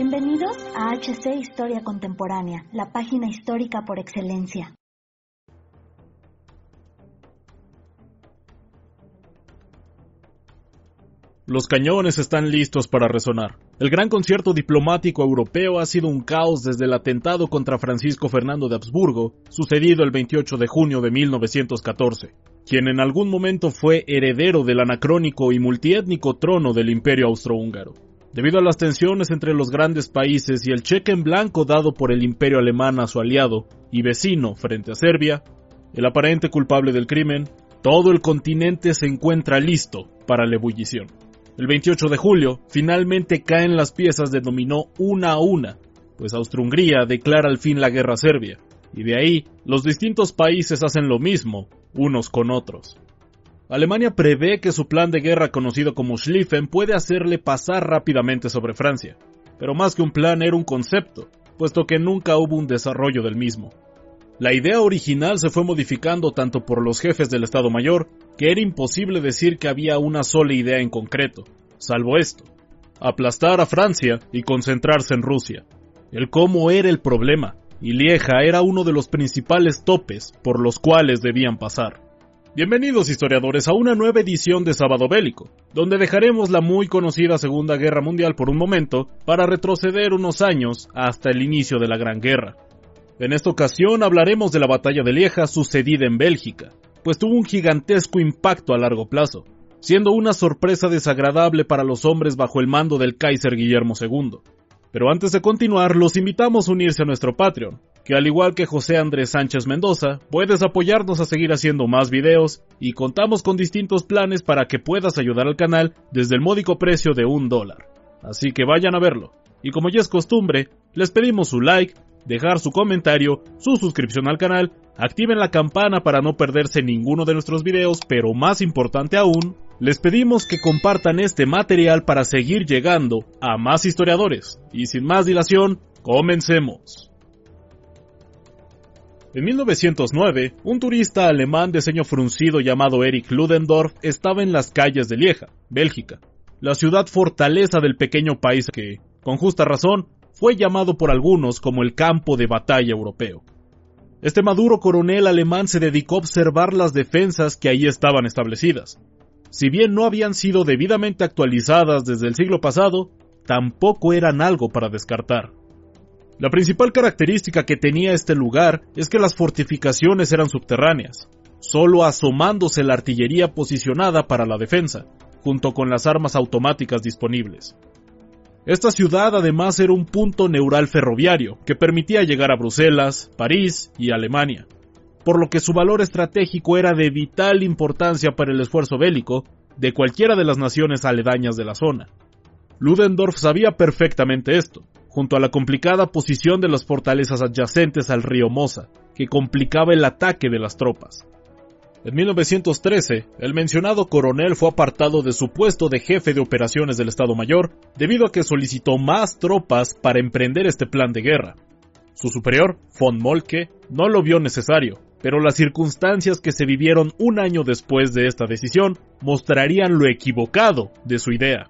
Bienvenidos a HC Historia Contemporánea, la página histórica por excelencia. Los cañones están listos para resonar. El gran concierto diplomático europeo ha sido un caos desde el atentado contra Francisco Fernando de Habsburgo, sucedido el 28 de junio de 1914, quien en algún momento fue heredero del anacrónico y multiétnico trono del imperio austrohúngaro. Debido a las tensiones entre los grandes países y el cheque en blanco dado por el imperio alemán a su aliado y vecino frente a Serbia, el aparente culpable del crimen, todo el continente se encuentra listo para la ebullición. El 28 de julio, finalmente caen las piezas de dominó una a una, pues Austro-Hungría declara al fin la guerra a Serbia, y de ahí los distintos países hacen lo mismo, unos con otros. Alemania prevé que su plan de guerra conocido como Schlieffen puede hacerle pasar rápidamente sobre Francia, pero más que un plan era un concepto, puesto que nunca hubo un desarrollo del mismo. La idea original se fue modificando tanto por los jefes del Estado Mayor, que era imposible decir que había una sola idea en concreto, salvo esto, aplastar a Francia y concentrarse en Rusia. El cómo era el problema, y Lieja era uno de los principales topes por los cuales debían pasar. Bienvenidos historiadores a una nueva edición de Sábado Bélico, donde dejaremos la muy conocida Segunda Guerra Mundial por un momento para retroceder unos años hasta el inicio de la Gran Guerra. En esta ocasión hablaremos de la batalla de Lieja sucedida en Bélgica, pues tuvo un gigantesco impacto a largo plazo, siendo una sorpresa desagradable para los hombres bajo el mando del Kaiser Guillermo II. Pero antes de continuar, los invitamos a unirse a nuestro Patreon, que al igual que José Andrés Sánchez Mendoza, puedes apoyarnos a seguir haciendo más videos y contamos con distintos planes para que puedas ayudar al canal desde el módico precio de un dólar. Así que vayan a verlo. Y como ya es costumbre, les pedimos su like, dejar su comentario, su suscripción al canal, activen la campana para no perderse ninguno de nuestros videos, pero más importante aún, les pedimos que compartan este material para seguir llegando a más historiadores. Y sin más dilación, comencemos. En 1909, un turista alemán de ceño fruncido llamado Erich Ludendorff estaba en las calles de Lieja, Bélgica, la ciudad fortaleza del pequeño país que, con justa razón, fue llamado por algunos como el campo de batalla europeo. Este maduro coronel alemán se dedicó a observar las defensas que allí estaban establecidas. Si bien no habían sido debidamente actualizadas desde el siglo pasado, tampoco eran algo para descartar. La principal característica que tenía este lugar es que las fortificaciones eran subterráneas, solo asomándose la artillería posicionada para la defensa, junto con las armas automáticas disponibles. Esta ciudad además era un punto neural ferroviario que permitía llegar a Bruselas, París y Alemania, por lo que su valor estratégico era de vital importancia para el esfuerzo bélico de cualquiera de las naciones aledañas de la zona. Ludendorff sabía perfectamente esto, junto a la complicada posición de las fortalezas adyacentes al río Mosa, que complicaba el ataque de las tropas. En 1913, el mencionado coronel fue apartado de su puesto de jefe de operaciones del Estado Mayor debido a que solicitó más tropas para emprender este plan de guerra. Su superior, von Molke, no lo vio necesario, pero las circunstancias que se vivieron un año después de esta decisión mostrarían lo equivocado de su idea.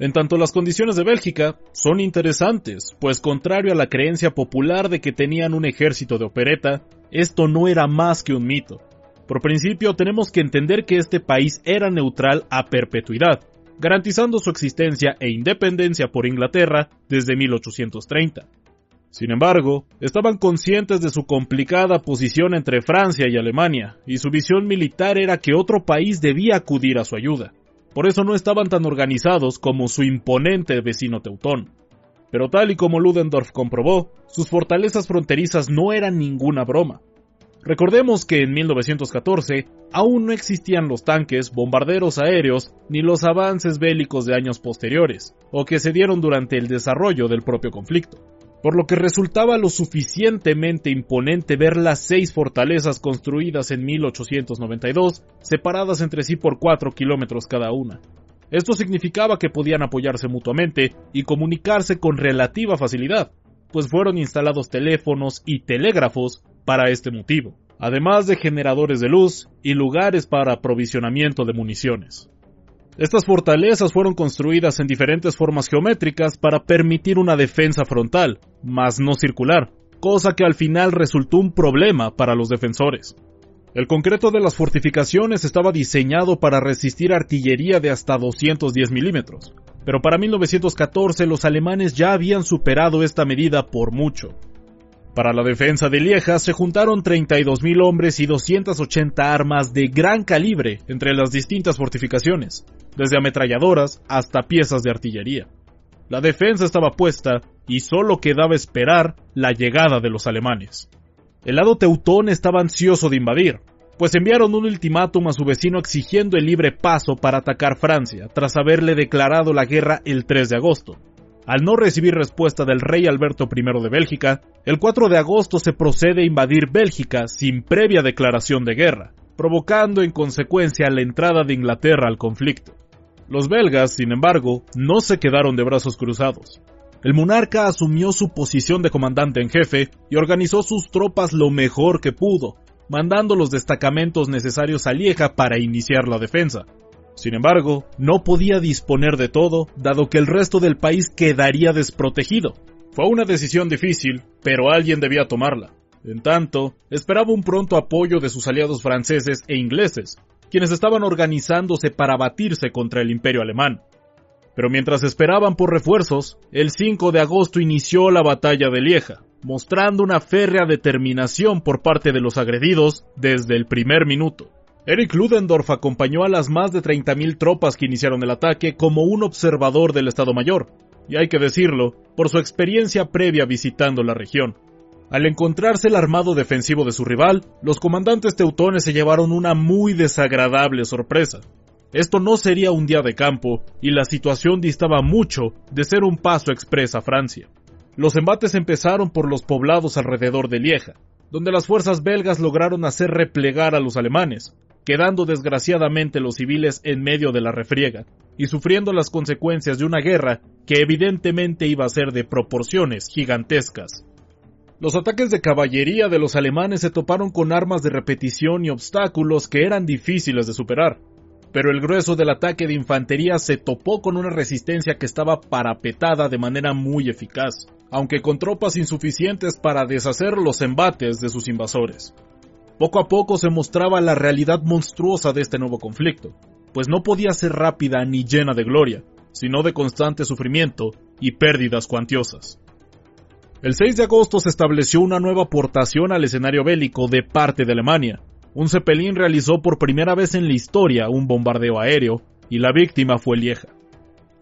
En tanto las condiciones de Bélgica son interesantes, pues contrario a la creencia popular de que tenían un ejército de opereta, esto no era más que un mito. Por principio tenemos que entender que este país era neutral a perpetuidad, garantizando su existencia e independencia por Inglaterra desde 1830. Sin embargo, estaban conscientes de su complicada posición entre Francia y Alemania, y su visión militar era que otro país debía acudir a su ayuda. Por eso no estaban tan organizados como su imponente vecino teutón. Pero tal y como Ludendorff comprobó, sus fortalezas fronterizas no eran ninguna broma. Recordemos que en 1914 aún no existían los tanques, bombarderos aéreos ni los avances bélicos de años posteriores, o que se dieron durante el desarrollo del propio conflicto. Por lo que resultaba lo suficientemente imponente ver las seis fortalezas construidas en 1892, separadas entre sí por cuatro kilómetros cada una. Esto significaba que podían apoyarse mutuamente y comunicarse con relativa facilidad, pues fueron instalados teléfonos y telégrafos para este motivo, además de generadores de luz y lugares para aprovisionamiento de municiones. Estas fortalezas fueron construidas en diferentes formas geométricas para permitir una defensa frontal, mas no circular, cosa que al final resultó un problema para los defensores. El concreto de las fortificaciones estaba diseñado para resistir artillería de hasta 210 milímetros, pero para 1914 los alemanes ya habían superado esta medida por mucho. Para la defensa de Lieja se juntaron 32.000 hombres y 280 armas de gran calibre entre las distintas fortificaciones, desde ametralladoras hasta piezas de artillería. La defensa estaba puesta y solo quedaba esperar la llegada de los alemanes. El lado teutón estaba ansioso de invadir, pues enviaron un ultimátum a su vecino exigiendo el libre paso para atacar Francia, tras haberle declarado la guerra el 3 de agosto. Al no recibir respuesta del rey Alberto I de Bélgica, el 4 de agosto se procede a invadir Bélgica sin previa declaración de guerra, provocando en consecuencia la entrada de Inglaterra al conflicto. Los belgas, sin embargo, no se quedaron de brazos cruzados. El monarca asumió su posición de comandante en jefe y organizó sus tropas lo mejor que pudo, mandando los destacamentos necesarios a Lieja para iniciar la defensa, sin embargo, no podía disponer de todo, dado que el resto del país quedaría desprotegido. Fue una decisión difícil, pero alguien debía tomarla. En tanto, esperaba un pronto apoyo de sus aliados franceses e ingleses, quienes estaban organizándose para batirse contra el imperio alemán. Pero mientras esperaban por refuerzos, el 5 de agosto inició la batalla de Lieja, mostrando una férrea determinación por parte de los agredidos desde el primer minuto. Eric Ludendorff acompañó a las más de 30.000 tropas que iniciaron el ataque como un observador del Estado Mayor, y hay que decirlo, por su experiencia previa visitando la región. Al encontrarse el armado defensivo de su rival, los comandantes teutones se llevaron una muy desagradable sorpresa. Esto no sería un día de campo, y la situación distaba mucho de ser un paso expresa a Francia. Los embates empezaron por los poblados alrededor de Lieja, donde las fuerzas belgas lograron hacer replegar a los alemanes, quedando desgraciadamente los civiles en medio de la refriega y sufriendo las consecuencias de una guerra que evidentemente iba a ser de proporciones gigantescas. Los ataques de caballería de los alemanes se toparon con armas de repetición y obstáculos que eran difíciles de superar, pero el grueso del ataque de infantería se topó con una resistencia que estaba parapetada de manera muy eficaz, aunque con tropas insuficientes para deshacer los embates de sus invasores. Poco a poco se mostraba la realidad monstruosa de este nuevo conflicto, pues no podía ser rápida ni llena de gloria, sino de constante sufrimiento y pérdidas cuantiosas. El 6 de agosto se estableció una nueva aportación al escenario bélico de parte de Alemania. Un Zeppelin realizó por primera vez en la historia un bombardeo aéreo y la víctima fue Lieja,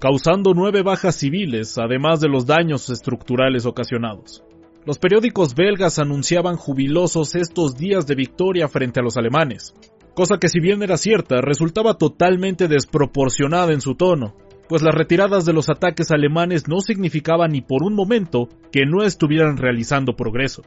causando nueve bajas civiles, además de los daños estructurales ocasionados. Los periódicos belgas anunciaban jubilosos estos días de victoria frente a los alemanes, cosa que si bien era cierta, resultaba totalmente desproporcionada en su tono, pues las retiradas de los ataques alemanes no significaban ni por un momento que no estuvieran realizando progreso.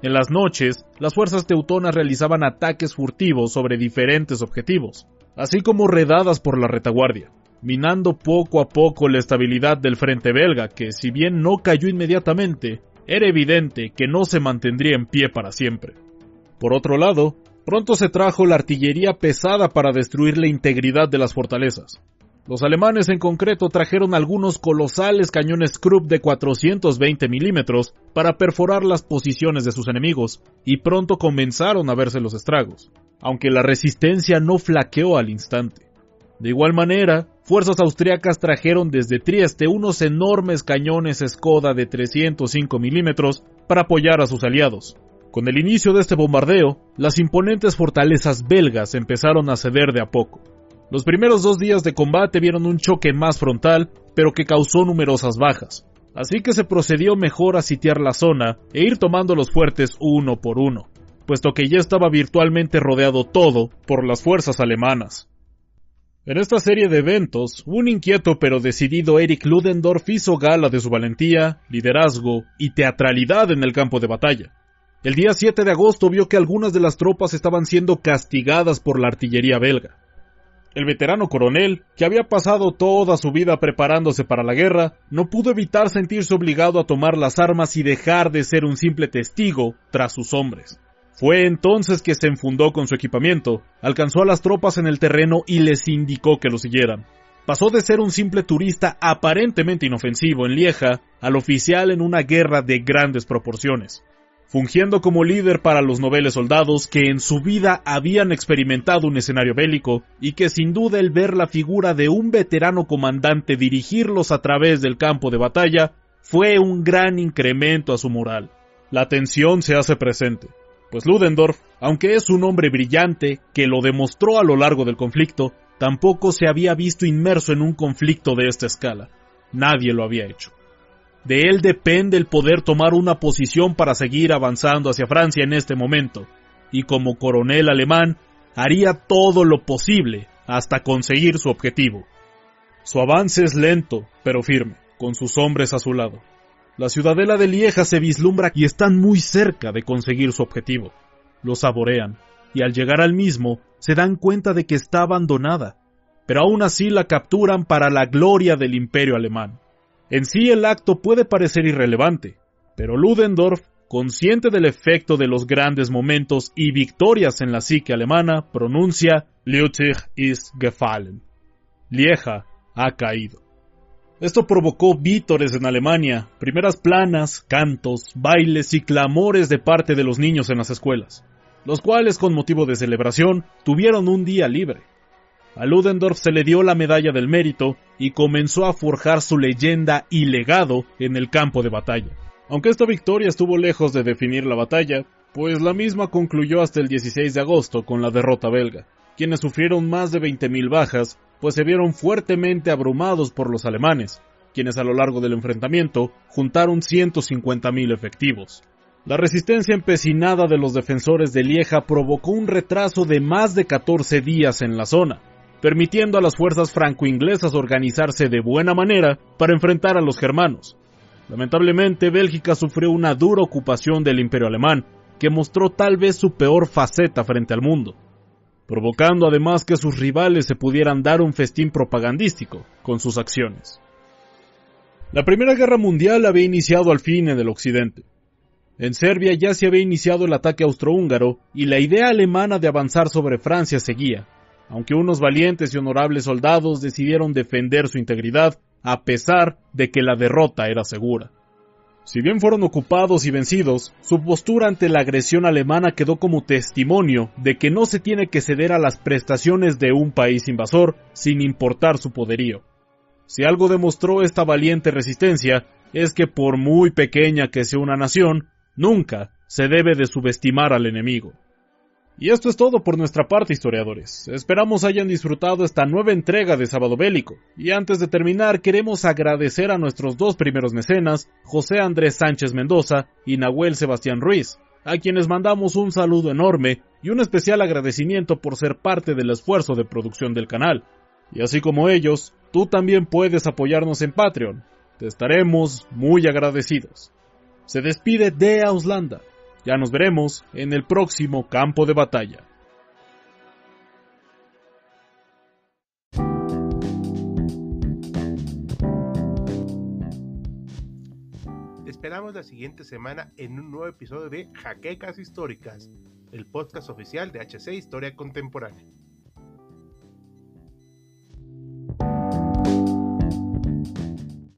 En las noches, las fuerzas teutonas realizaban ataques furtivos sobre diferentes objetivos, así como redadas por la retaguardia, minando poco a poco la estabilidad del frente belga, que si bien no cayó inmediatamente, era evidente que no se mantendría en pie para siempre. Por otro lado, pronto se trajo la artillería pesada para destruir la integridad de las fortalezas. Los alemanes en concreto trajeron algunos colosales cañones Krupp de 420 milímetros para perforar las posiciones de sus enemigos, y pronto comenzaron a verse los estragos, aunque la resistencia no flaqueó al instante. De igual manera, fuerzas austriacas trajeron desde Trieste unos enormes cañones Skoda de 305 milímetros para apoyar a sus aliados. Con el inicio de este bombardeo, las imponentes fortalezas belgas empezaron a ceder de a poco. Los primeros dos días de combate vieron un choque más frontal, pero que causó numerosas bajas. Así que se procedió mejor a sitiar la zona e ir tomando los fuertes uno por uno, puesto que ya estaba virtualmente rodeado todo por las fuerzas alemanas. En esta serie de eventos, un inquieto pero decidido Eric Ludendorff hizo gala de su valentía, liderazgo y teatralidad en el campo de batalla. El día 7 de agosto vio que algunas de las tropas estaban siendo castigadas por la artillería belga. El veterano coronel, que había pasado toda su vida preparándose para la guerra, no pudo evitar sentirse obligado a tomar las armas y dejar de ser un simple testigo tras sus hombres. Fue entonces que se enfundó con su equipamiento, alcanzó a las tropas en el terreno y les indicó que lo siguieran. Pasó de ser un simple turista aparentemente inofensivo en Lieja al oficial en una guerra de grandes proporciones, fungiendo como líder para los noveles soldados que en su vida habían experimentado un escenario bélico y que sin duda el ver la figura de un veterano comandante dirigirlos a través del campo de batalla fue un gran incremento a su moral. La tensión se hace presente pues Ludendorff, aunque es un hombre brillante que lo demostró a lo largo del conflicto, tampoco se había visto inmerso en un conflicto de esta escala. Nadie lo había hecho. De él depende el poder tomar una posición para seguir avanzando hacia Francia en este momento, y como coronel alemán haría todo lo posible hasta conseguir su objetivo. Su avance es lento, pero firme, con sus hombres a su lado. La ciudadela de Lieja se vislumbra y están muy cerca de conseguir su objetivo. Lo saborean, y al llegar al mismo, se dan cuenta de que está abandonada, pero aún así la capturan para la gloria del imperio alemán. En sí el acto puede parecer irrelevante, pero Ludendorff, consciente del efecto de los grandes momentos y victorias en la psique alemana, pronuncia Lüttich ist gefallen. Lieja ha caído. Esto provocó vítores en Alemania, primeras planas, cantos, bailes y clamores de parte de los niños en las escuelas, los cuales con motivo de celebración tuvieron un día libre. A Ludendorff se le dio la medalla del mérito y comenzó a forjar su leyenda y legado en el campo de batalla. Aunque esta victoria estuvo lejos de definir la batalla, pues la misma concluyó hasta el 16 de agosto con la derrota belga, quienes sufrieron más de 20.000 bajas pues se vieron fuertemente abrumados por los alemanes, quienes a lo largo del enfrentamiento juntaron 150.000 efectivos. La resistencia empecinada de los defensores de Lieja provocó un retraso de más de 14 días en la zona, permitiendo a las fuerzas franco-inglesas organizarse de buena manera para enfrentar a los germanos. Lamentablemente, Bélgica sufrió una dura ocupación del imperio alemán, que mostró tal vez su peor faceta frente al mundo provocando además que sus rivales se pudieran dar un festín propagandístico con sus acciones. La Primera Guerra Mundial había iniciado al fin en el occidente. En Serbia ya se había iniciado el ataque austrohúngaro y la idea alemana de avanzar sobre Francia seguía, aunque unos valientes y honorables soldados decidieron defender su integridad a pesar de que la derrota era segura. Si bien fueron ocupados y vencidos, su postura ante la agresión alemana quedó como testimonio de que no se tiene que ceder a las prestaciones de un país invasor sin importar su poderío. Si algo demostró esta valiente resistencia, es que por muy pequeña que sea una nación, nunca se debe de subestimar al enemigo. Y esto es todo por nuestra parte, historiadores. Esperamos hayan disfrutado esta nueva entrega de Sábado Bélico. Y antes de terminar, queremos agradecer a nuestros dos primeros mecenas, José Andrés Sánchez Mendoza y Nahuel Sebastián Ruiz, a quienes mandamos un saludo enorme y un especial agradecimiento por ser parte del esfuerzo de producción del canal. Y así como ellos, tú también puedes apoyarnos en Patreon. Te estaremos muy agradecidos. Se despide de Auslanda. Ya nos veremos en el próximo campo de batalla. esperamos la siguiente semana en un nuevo episodio de Jaquecas Históricas, el podcast oficial de HC Historia Contemporánea.